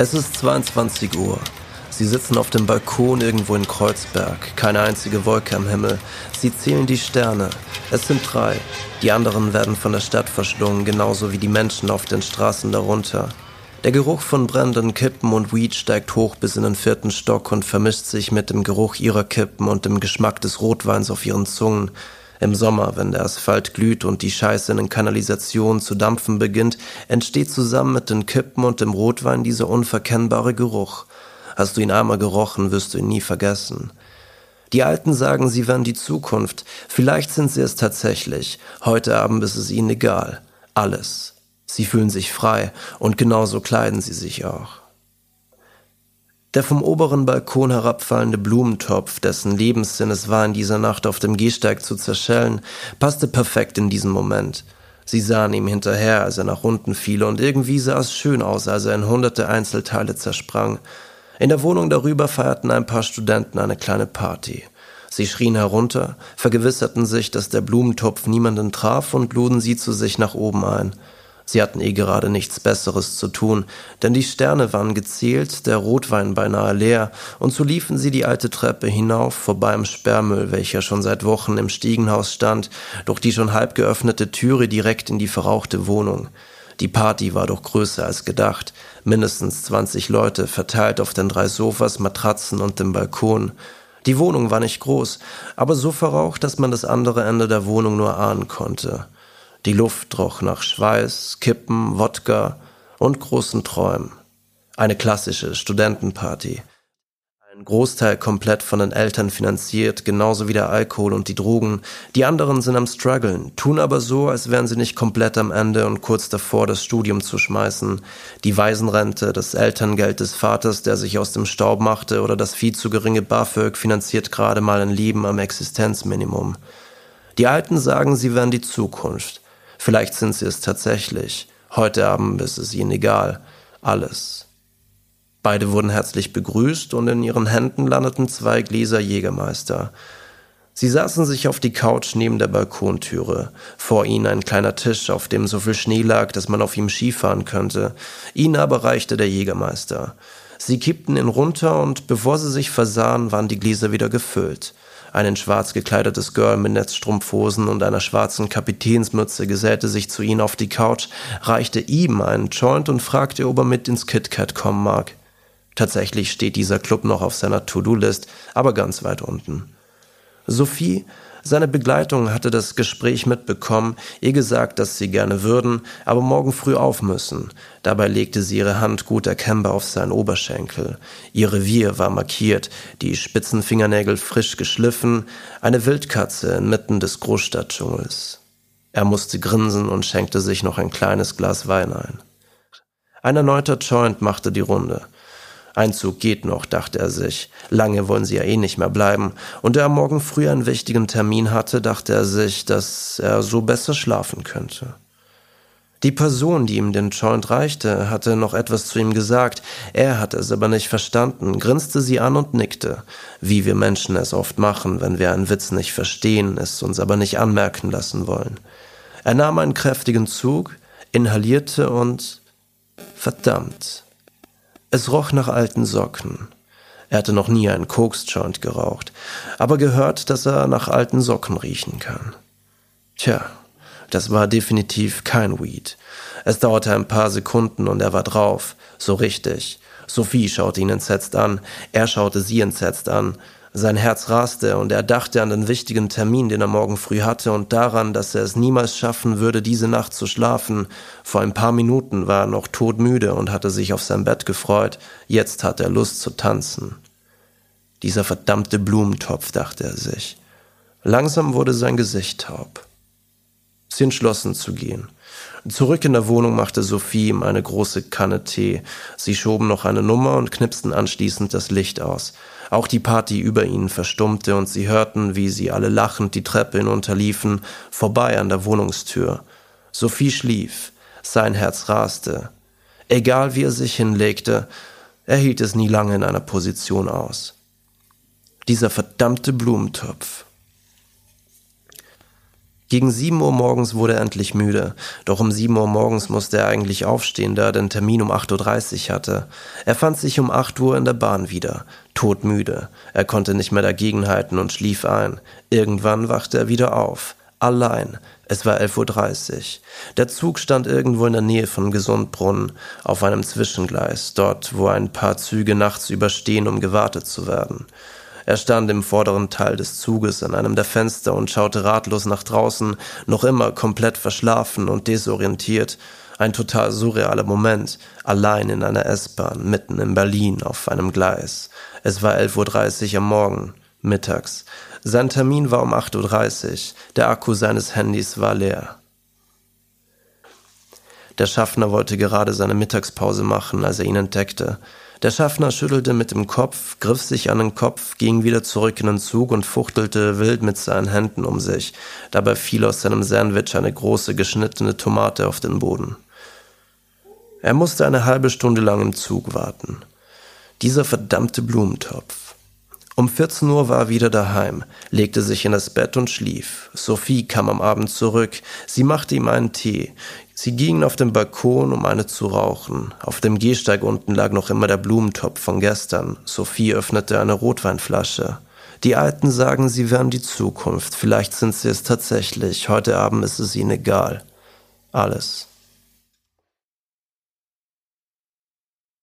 Es ist 22 Uhr. Sie sitzen auf dem Balkon irgendwo in Kreuzberg. Keine einzige Wolke am Himmel. Sie zählen die Sterne. Es sind drei. Die anderen werden von der Stadt verschlungen, genauso wie die Menschen auf den Straßen darunter. Der Geruch von brennenden Kippen und Weed steigt hoch bis in den vierten Stock und vermischt sich mit dem Geruch ihrer Kippen und dem Geschmack des Rotweins auf ihren Zungen. Im Sommer, wenn der Asphalt glüht und die Scheiße in den Kanalisationen zu dampfen beginnt, entsteht zusammen mit den Kippen und dem Rotwein dieser unverkennbare Geruch. Hast du ihn einmal gerochen, wirst du ihn nie vergessen. Die Alten sagen, sie wären die Zukunft. Vielleicht sind sie es tatsächlich. Heute Abend ist es ihnen egal. Alles. Sie fühlen sich frei und genauso kleiden sie sich auch. Der vom oberen Balkon herabfallende Blumentopf, dessen Lebenssinn es war, in dieser Nacht auf dem Gehsteig zu zerschellen, passte perfekt in diesen Moment. Sie sahen ihm hinterher, als er nach unten fiel, und irgendwie sah es schön aus, als er in hunderte Einzelteile zersprang. In der Wohnung darüber feierten ein paar Studenten eine kleine Party. Sie schrien herunter, vergewisserten sich, dass der Blumentopf niemanden traf und luden sie zu sich nach oben ein. Sie hatten eh gerade nichts Besseres zu tun, denn die Sterne waren gezählt, der Rotwein beinahe leer, und so liefen sie die alte Treppe hinauf, vorbei am Sperrmüll, welcher schon seit Wochen im Stiegenhaus stand, durch die schon halb geöffnete Türe direkt in die verrauchte Wohnung. Die Party war doch größer als gedacht, mindestens 20 Leute, verteilt auf den drei Sofas, Matratzen und dem Balkon. Die Wohnung war nicht groß, aber so verraucht, dass man das andere Ende der Wohnung nur ahnen konnte. Die Luft roch nach Schweiß, Kippen, Wodka und großen Träumen. Eine klassische Studentenparty. Ein Großteil komplett von den Eltern finanziert, genauso wie der Alkohol und die Drogen. Die anderen sind am struggeln, tun aber so, als wären sie nicht komplett am Ende und kurz davor, das Studium zu schmeißen. Die Waisenrente, das Elterngeld des Vaters, der sich aus dem Staub machte, oder das viel zu geringe BAföG finanziert gerade mal ein Leben am Existenzminimum. Die Alten sagen, sie wären die Zukunft. Vielleicht sind sie es tatsächlich. Heute Abend ist es ihnen egal. Alles. Beide wurden herzlich begrüßt und in ihren Händen landeten zwei Gläser Jägermeister. Sie saßen sich auf die Couch neben der Balkontüre. Vor ihnen ein kleiner Tisch, auf dem so viel Schnee lag, dass man auf ihm Skifahren könnte. Ihnen aber reichte der Jägermeister. Sie kippten ihn runter und bevor sie sich versahen, waren die Gläser wieder gefüllt. Ein in schwarz gekleidetes Girl mit Netzstrumpfhosen und einer schwarzen Kapitänsmütze gesellte sich zu ihnen auf die Couch, reichte ihm einen Joint und fragte, ob er mit ins KitKat kommen mag. Tatsächlich steht dieser Club noch auf seiner To-Do-List, aber ganz weit unten. Sophie seine Begleitung hatte das Gespräch mitbekommen, ihr gesagt, dass sie gerne würden, aber morgen früh auf müssen. Dabei legte sie ihre Hand gut erkennbar auf seinen Oberschenkel. Ihr Revier war markiert, die spitzen Fingernägel frisch geschliffen, eine Wildkatze inmitten des Großstadtdschungels. Er musste grinsen und schenkte sich noch ein kleines Glas Wein ein. Ein erneuter Joint machte die Runde. Einzug geht noch, dachte er sich. Lange wollen sie ja eh nicht mehr bleiben. Und da er morgen früh einen wichtigen Termin hatte, dachte er sich, dass er so besser schlafen könnte. Die Person, die ihm den Joint reichte, hatte noch etwas zu ihm gesagt. Er hatte es aber nicht verstanden, grinste sie an und nickte, wie wir Menschen es oft machen, wenn wir einen Witz nicht verstehen, es uns aber nicht anmerken lassen wollen. Er nahm einen kräftigen Zug, inhalierte und verdammt, es roch nach alten Socken. Er hatte noch nie einen Koksjoint geraucht, aber gehört, dass er nach alten Socken riechen kann. Tja, das war definitiv kein Weed. Es dauerte ein paar Sekunden und er war drauf, so richtig. Sophie schaute ihn entsetzt an, er schaute sie entsetzt an, sein Herz raste und er dachte an den wichtigen Termin, den er morgen früh hatte und daran, dass er es niemals schaffen würde, diese Nacht zu schlafen. Vor ein paar Minuten war er noch todmüde und hatte sich auf sein Bett gefreut. Jetzt hat er Lust zu tanzen. Dieser verdammte Blumentopf, dachte er sich. Langsam wurde sein Gesicht taub. Sie entschlossen zu gehen. Zurück in der Wohnung machte Sophie ihm eine große Kanne Tee. Sie schoben noch eine Nummer und knipsten anschließend das Licht aus. Auch die Party über ihnen verstummte und sie hörten, wie sie alle lachend die Treppe hinunterliefen, vorbei an der Wohnungstür. Sophie schlief, sein Herz raste. Egal wie er sich hinlegte, er hielt es nie lange in einer Position aus. Dieser verdammte Blumentopf. Gegen sieben Uhr morgens wurde er endlich müde. Doch um sieben Uhr morgens musste er eigentlich aufstehen, da er den Termin um 8.30 Uhr hatte. Er fand sich um acht Uhr in der Bahn wieder. Todmüde. Er konnte nicht mehr dagegenhalten und schlief ein. Irgendwann wachte er wieder auf. Allein. Es war 11.30 Uhr. Der Zug stand irgendwo in der Nähe von Gesundbrunnen, auf einem Zwischengleis, dort, wo ein paar Züge nachts überstehen, um gewartet zu werden. Er stand im vorderen Teil des Zuges an einem der Fenster und schaute ratlos nach draußen, noch immer komplett verschlafen und desorientiert. Ein total surrealer Moment, allein in einer S-Bahn, mitten in Berlin, auf einem Gleis. Es war 11.30 Uhr am Morgen, mittags. Sein Termin war um 8.30 Uhr, der Akku seines Handys war leer. Der Schaffner wollte gerade seine Mittagspause machen, als er ihn entdeckte. Der Schaffner schüttelte mit dem Kopf, griff sich an den Kopf, ging wieder zurück in den Zug und fuchtelte wild mit seinen Händen um sich. Dabei fiel aus seinem Sandwich eine große geschnittene Tomate auf den Boden. Er musste eine halbe Stunde lang im Zug warten. Dieser verdammte Blumentopf. Um 14 Uhr war er wieder daheim, legte sich in das Bett und schlief. Sophie kam am Abend zurück. Sie machte ihm einen Tee. Sie gingen auf den Balkon, um eine zu rauchen. Auf dem Gehsteig unten lag noch immer der Blumentopf von gestern. Sophie öffnete eine Rotweinflasche. Die Alten sagen, sie wären die Zukunft. Vielleicht sind sie es tatsächlich. Heute Abend ist es ihnen egal. Alles.